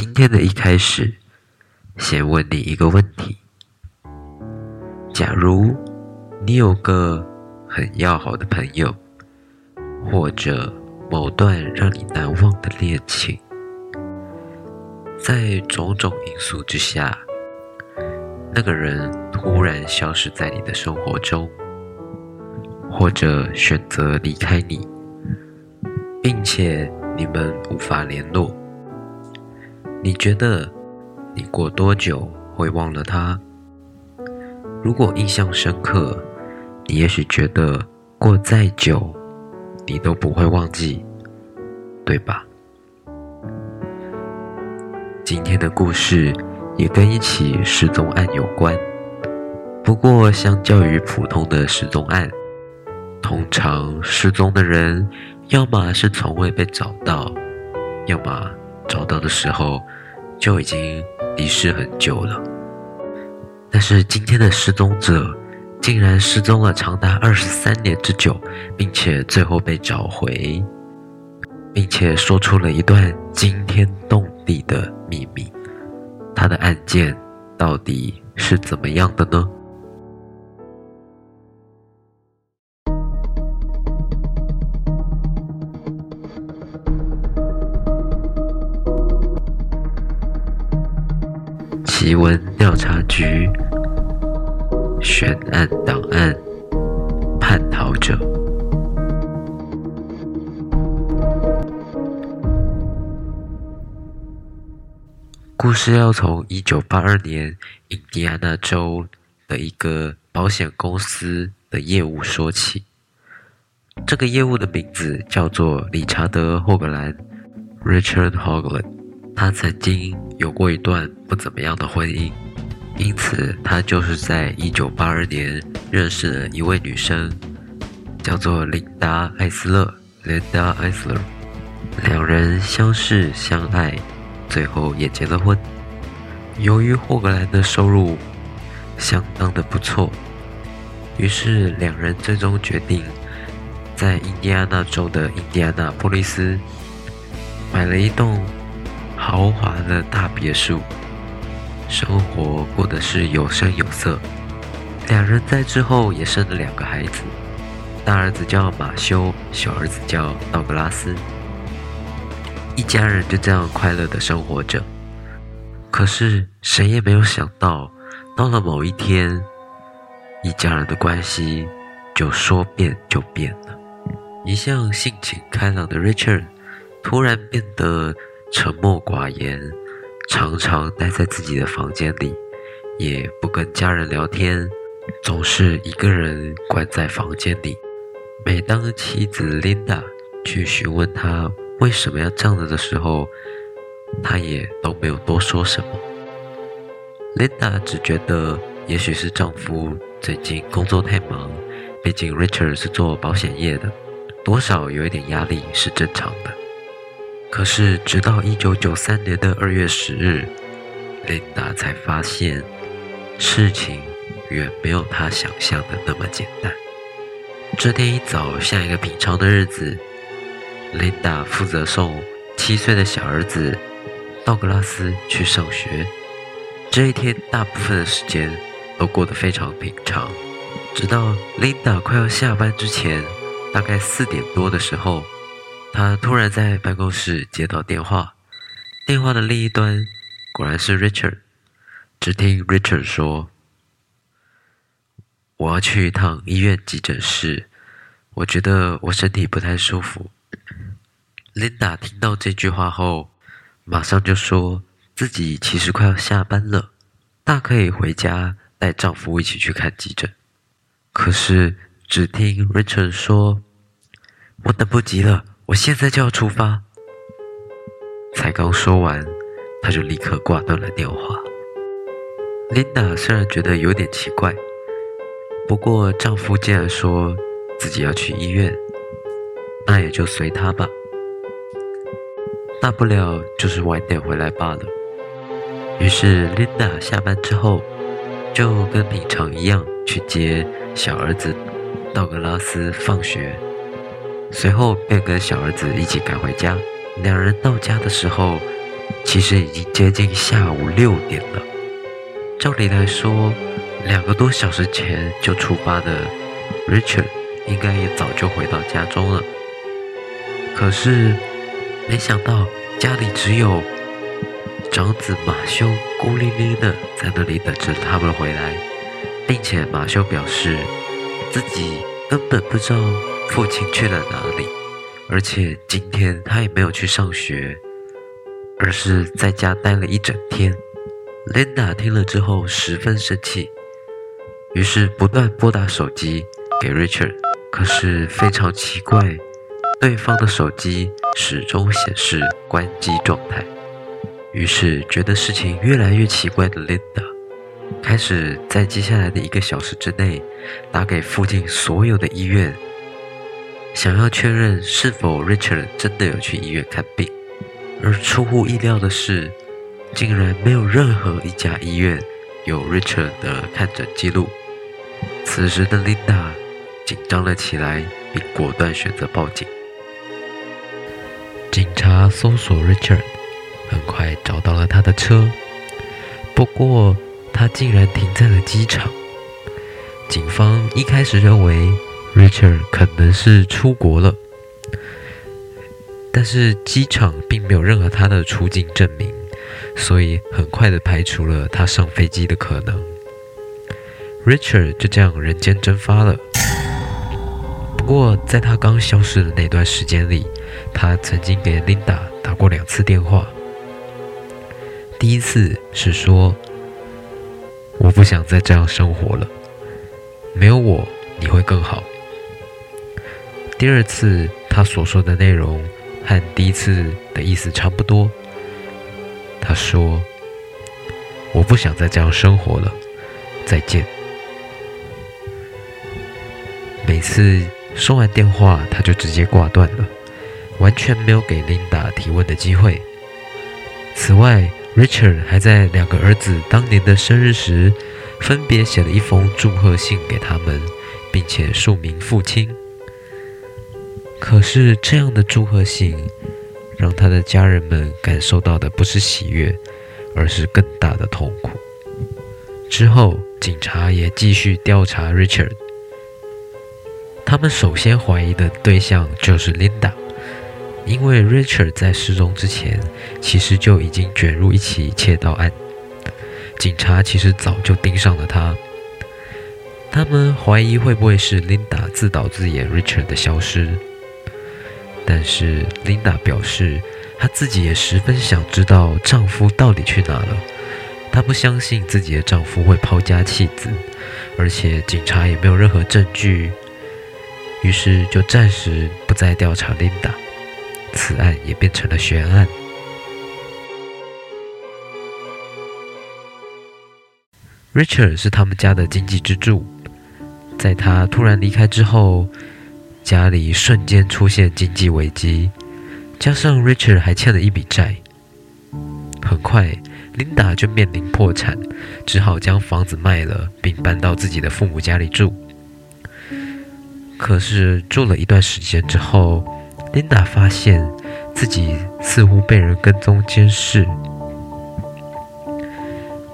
今天的一开始，先问你一个问题：假如你有个很要好的朋友，或者某段让你难忘的恋情，在种种因素之下，那个人突然消失在你的生活中，或者选择离开你，并且你们无法联络。你觉得你过多久会忘了他？如果印象深刻，你也许觉得过再久，你都不会忘记，对吧？今天的故事也跟一起失踪案有关，不过相较于普通的失踪案，通常失踪的人要么是从未被找到，要么……找到的时候，就已经离世很久了。但是今天的失踪者，竟然失踪了长达二十三年之久，并且最后被找回，并且说出了一段惊天动地的秘密。他的案件到底是怎么样的呢？奇闻调查局悬案档案：叛逃者。故事要从一九八二年印第安纳州的一个保险公司的业务说起。这个业务的名字叫做理查德·霍格兰 （Richard Hogland）。他曾经有过一段不怎么样的婚姻，因此他就是在1982年认识了一位女生，叫做琳达·艾斯勒 （Linda Eisler）。两人相识相爱，最后也结了婚。由于霍格兰的收入相当的不错，于是两人最终决定在印第安纳州的印第安纳波利斯买了一栋。豪华的大别墅，生活过得是有声有色。两人在之后也生了两个孩子，大儿子叫马修，小儿子叫道格拉斯。一家人就这样快乐的生活着。可是谁也没有想到，到了某一天，一家人的关系就说变就变了。一向性情开朗的 Richard 突然变得。沉默寡言，常常待在自己的房间里，也不跟家人聊天，总是一个人关在房间里。每当妻子 Linda 去询问他为什么要这样子的时候，他也都没有多说什么。Linda 只觉得也许是丈夫最近工作太忙，毕竟 Richard 是做保险业的，多少有一点压力是正常的。可是，直到一九九三年的二月十日，琳达才发现事情远没有她想象的那么简单。这天一早，像一个平常的日子，琳达负责送七岁的小儿子道格拉斯去上学。这一天，大部分的时间都过得非常平常，直到琳达快要下班之前，大概四点多的时候。他突然在办公室接到电话，电话的另一端果然是 Richard。只听 Richard 说：“我要去一趟医院急诊室，我觉得我身体不太舒服。” Linda 听到这句话后，马上就说自己其实快要下班了，大可以回家带丈夫一起去看急诊。可是只听 Richard 说：“我等不及了。”我现在就要出发。才刚说完，他就立刻挂断了电话。琳达虽然觉得有点奇怪，不过丈夫既然说自己要去医院，那也就随他吧。大不了就是晚点回来罢了。于是琳达下班之后，就跟平常一样去接小儿子道格拉斯放学。随后便跟小儿子一起赶回家。两人到家的时候，其实已经接近下午六点了。照理来说，两个多小时前就出发的 Richard 应该也早就回到家中了。可是，没想到家里只有长子马修孤零零的在那里等着他们回来，并且马修表示自己根本不知道父亲去了哪里，而且今天他也没有去上学，而是在家待了一整天。Linda 听了之后十分生气，于是不断拨打手机给 Richard，可是非常奇怪，对方的手机始终显示关机状态。于是觉得事情越来越奇怪的 Linda，开始在接下来的一个小时之内打给附近所有的医院，想要确认是否 Richard 真的有去医院看病。而出乎意料的是，竟然没有任何一家医院有 Richard 的看诊记录。此时的 Linda 紧张了起来，并果断选择报警。警察搜索 Richard，很快找到了他的车，不过他竟然停在了机场。警方一开始认为 Richard 可能是出国了，但是机场并没有任何他的出境证明。所以很快的排除了他上飞机的可能，Richard 就这样人间蒸发了。不过在他刚消失的那段时间里，他曾经给 Linda 打过两次电话。第一次是说：“我不想再这样生活了，没有我你会更好。”第二次他所说的内容和第一次的意思差不多。他说：“我不想再这样生活了，再见。”每次说完电话，他就直接挂断了，完全没有给琳达提问的机会。此外，Richard 还在两个儿子当年的生日时，分别写了一封祝贺信给他们，并且署名父亲。可是这样的祝贺信，让他的家人们感受到的不是喜悦，而是更大的痛苦。之后，警察也继续调查 Richard。他们首先怀疑的对象就是 Linda，因为 Richard 在失踪之前，其实就已经卷入一起窃盗案。警察其实早就盯上了他。他们怀疑会不会是 Linda 自导自演 Richard 的消失。但是琳达表示，她自己也十分想知道丈夫到底去哪了。她不相信自己的丈夫会抛家弃子，而且警察也没有任何证据，于是就暂时不再调查琳达。此案也变成了悬案。Richard 是他们家的经济支柱，在他突然离开之后。家里瞬间出现经济危机，加上 Richard 还欠了一笔债，很快，Linda 就面临破产，只好将房子卖了，并搬到自己的父母家里住。可是住了一段时间之后，Linda 发现自己似乎被人跟踪监视，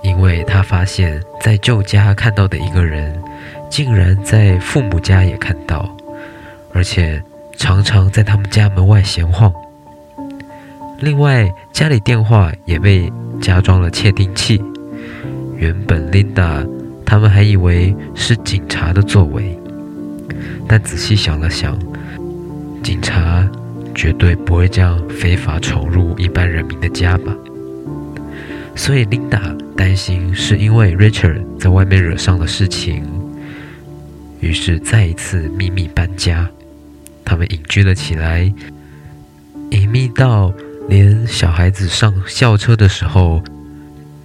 因为她发现，在旧家看到的一个人，竟然在父母家也看到。而且常常在他们家门外闲晃。另外，家里电话也被加装了窃听器。原本琳达他们还以为是警察的作为，但仔细想了想，警察绝对不会这样非法闯入一般人民的家吧。所以琳达担心是因为 Richard 在外面惹上了事情，于是再一次秘密搬家。他们隐居了起来，隐秘到连小孩子上校车的时候，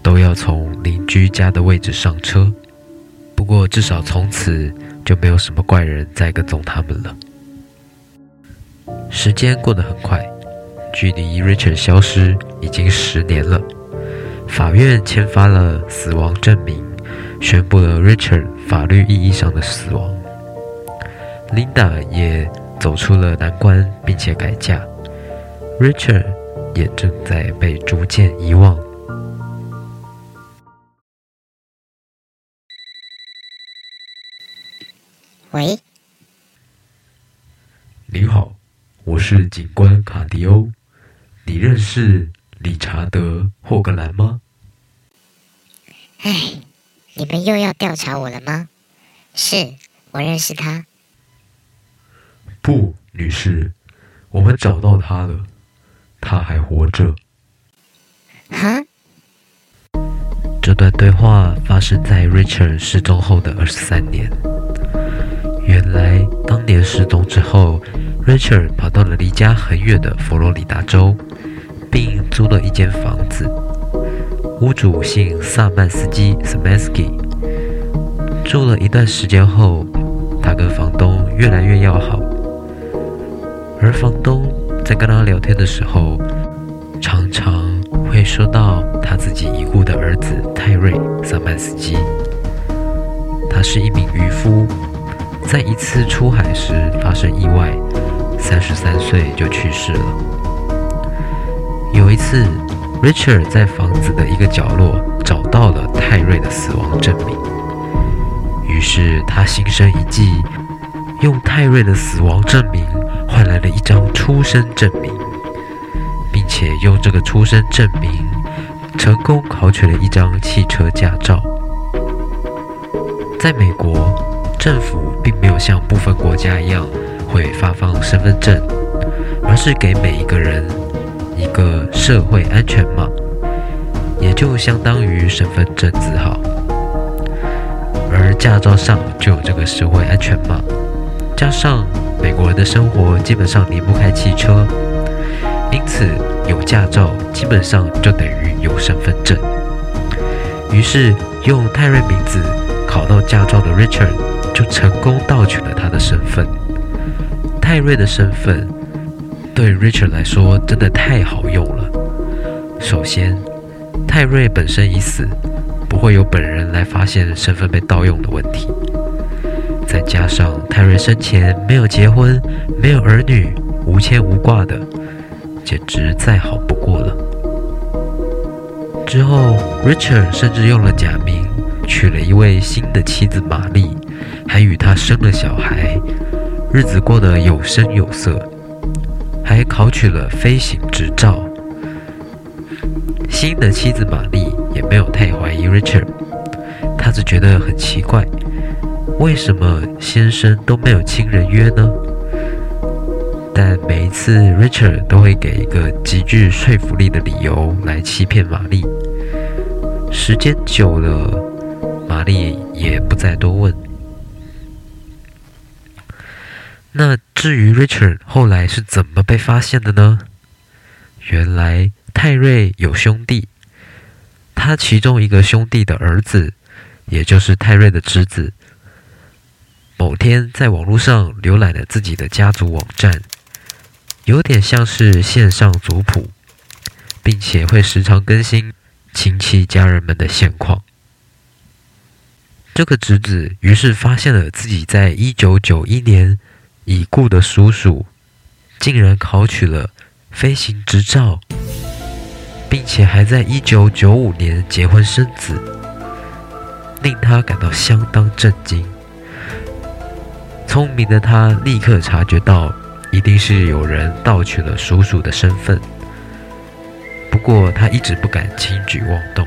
都要从邻居家的位置上车。不过，至少从此就没有什么怪人再跟踪他们了。时间过得很快，距离 Richard 消失已经十年了。法院签发了死亡证明，宣布了 Richard 法律意义上的死亡。Linda 也走出了难关，并且改嫁。Richard 也正在被逐渐遗忘。喂，你好，我是警官卡迪欧，你认识理查德·霍格兰吗？哎，你们又要调查我了吗？是，我认识他。不，女士，我们找到他了，他还活着。哈？这段对话发生在 Richard 失踪后的二十三年。原来，当年失踪之后，Richard 跑到了离家很远的佛罗里达州，并租了一间房子。屋主姓萨曼斯基 （Samansky）。住了一段时间后，他跟房东越来越要好。而房东在跟他聊天的时候，常常会说到他自己已故的儿子泰瑞·萨曼斯基。他是一名渔夫。在一次出海时发生意外，三十三岁就去世了。有一次，Richard 在房子的一个角落找到了泰瑞的死亡证明，于是他心生一计，用泰瑞的死亡证明换来了一张出生证明，并且用这个出生证明成功考取了一张汽车驾照。在美国。政府并没有像部分国家一样会发放身份证，而是给每一个人一个社会安全码，也就相当于身份证字号。而驾照上就有这个社会安全码，加上美国人的生活基本上离不开汽车，因此有驾照基本上就等于有身份证。于是用泰瑞名字考到驾照的 Richard。就成功盗取了他的身份。泰瑞的身份对 Richard 来说真的太好用了。首先，泰瑞本身已死，不会有本人来发现身份被盗用的问题。再加上泰瑞生前没有结婚，没有儿女，无牵无挂的，简直再好不过了。之后，Richard 甚至用了假名，娶了一位新的妻子玛丽。还与他生了小孩，日子过得有声有色，还考取了飞行执照。新的妻子玛丽也没有太怀疑 Richard，她只觉得很奇怪，为什么先生都没有亲人约呢？但每一次 Richard 都会给一个极具说服力的理由来欺骗玛丽。时间久了，玛丽也不再多问。那至于 Richard 后来是怎么被发现的呢？原来泰瑞有兄弟，他其中一个兄弟的儿子，也就是泰瑞的侄子，某天在网络上浏览了自己的家族网站，有点像是线上族谱，并且会时常更新亲戚家人们的现况。这个侄子于是发现了自己在一九九一年。已故的叔叔竟然考取了飞行执照，并且还在一九九五年结婚生子，令他感到相当震惊。聪明的他立刻察觉到，一定是有人盗取了叔叔的身份。不过他一直不敢轻举妄动，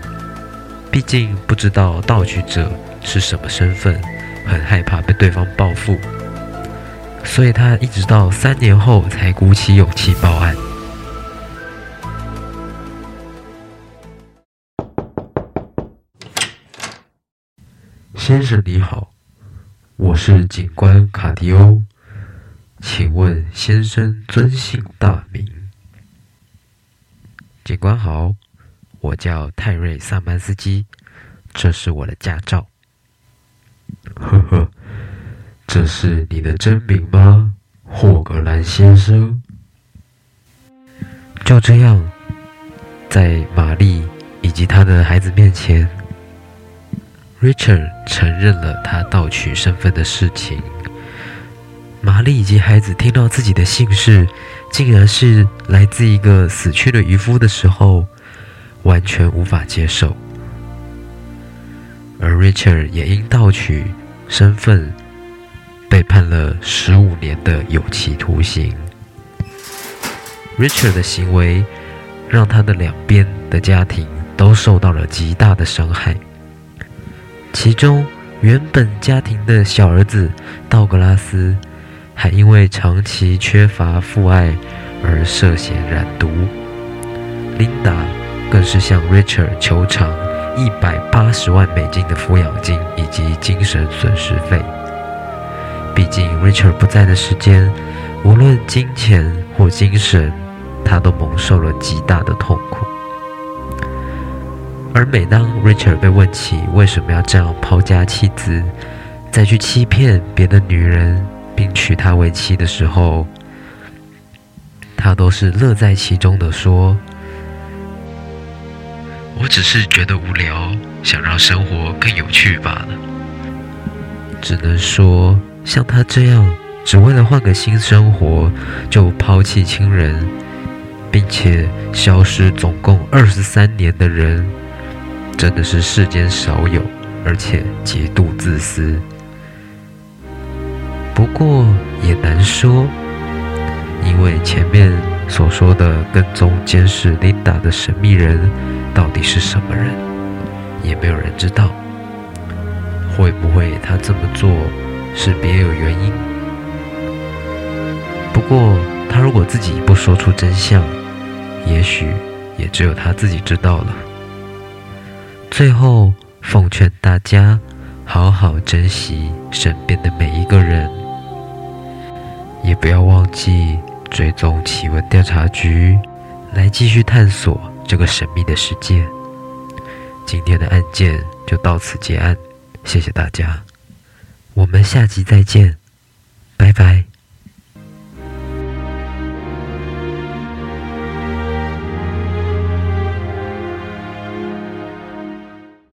毕竟不知道盗取者是什么身份，很害怕被对方报复。所以他一直到三年后才鼓起勇气报案。先生你好，我是警官卡迪欧，请问先生尊姓大名？警官好，我叫泰瑞·萨曼斯基，这是我的驾照。呵呵。这是你的真名吗，霍格兰先生？就这样，在玛丽以及他的孩子面前，Richard 承认了他盗取身份的事情。玛丽以及孩子听到自己的姓氏竟然是来自一个死去的渔夫的时候，完全无法接受。而 Richard 也因盗取身份被判了十五年的有期徒刑。Richard 的行为让他的两边的家庭都受到了极大的伤害，其中原本家庭的小儿子道格拉斯。还因为长期缺乏父爱而涉嫌染毒，琳达更是向 Richard 求偿一百八十万美金的抚养金以及精神损失费。毕竟 Richard 不在的时间，无论金钱或精神，他都蒙受了极大的痛苦。而每当 Richard 被问起为什么要这样抛家弃子，再去欺骗别的女人，并娶她为妻的时候，他都是乐在其中的说：“我只是觉得无聊，想让生活更有趣罢了。”只能说，像他这样只为了换个新生活就抛弃亲人，并且消失总共二十三年的人，真的是世间少有，而且极度自私。不过也难说，因为前面所说的跟踪监视琳达的神秘人到底是什么人，也没有人知道。会不会他这么做是别有原因？不过他如果自己不说出真相，也许也只有他自己知道了。最后奉劝大家，好好珍惜身边的每一个人。也不要忘记追踪奇闻调查局，来继续探索这个神秘的世界。今天的案件就到此结案，谢谢大家，我们下集再见，拜拜。